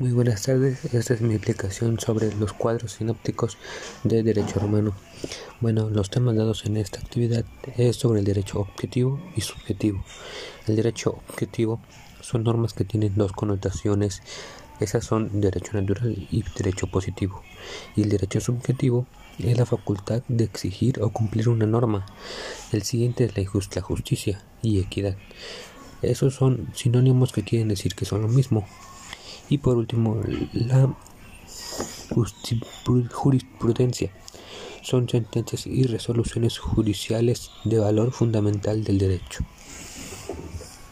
Muy buenas tardes, esta es mi explicación sobre los cuadros sinópticos de derecho romano. Bueno, los temas dados en esta actividad es sobre el derecho objetivo y subjetivo. El derecho objetivo son normas que tienen dos connotaciones, esas son derecho natural y derecho positivo. Y el derecho subjetivo es la facultad de exigir o cumplir una norma. El siguiente es la, justicia y equidad. Esos son sinónimos que quieren decir que son lo mismo. Y por último, la jurisprudencia. Son sentencias y resoluciones judiciales de valor fundamental del derecho.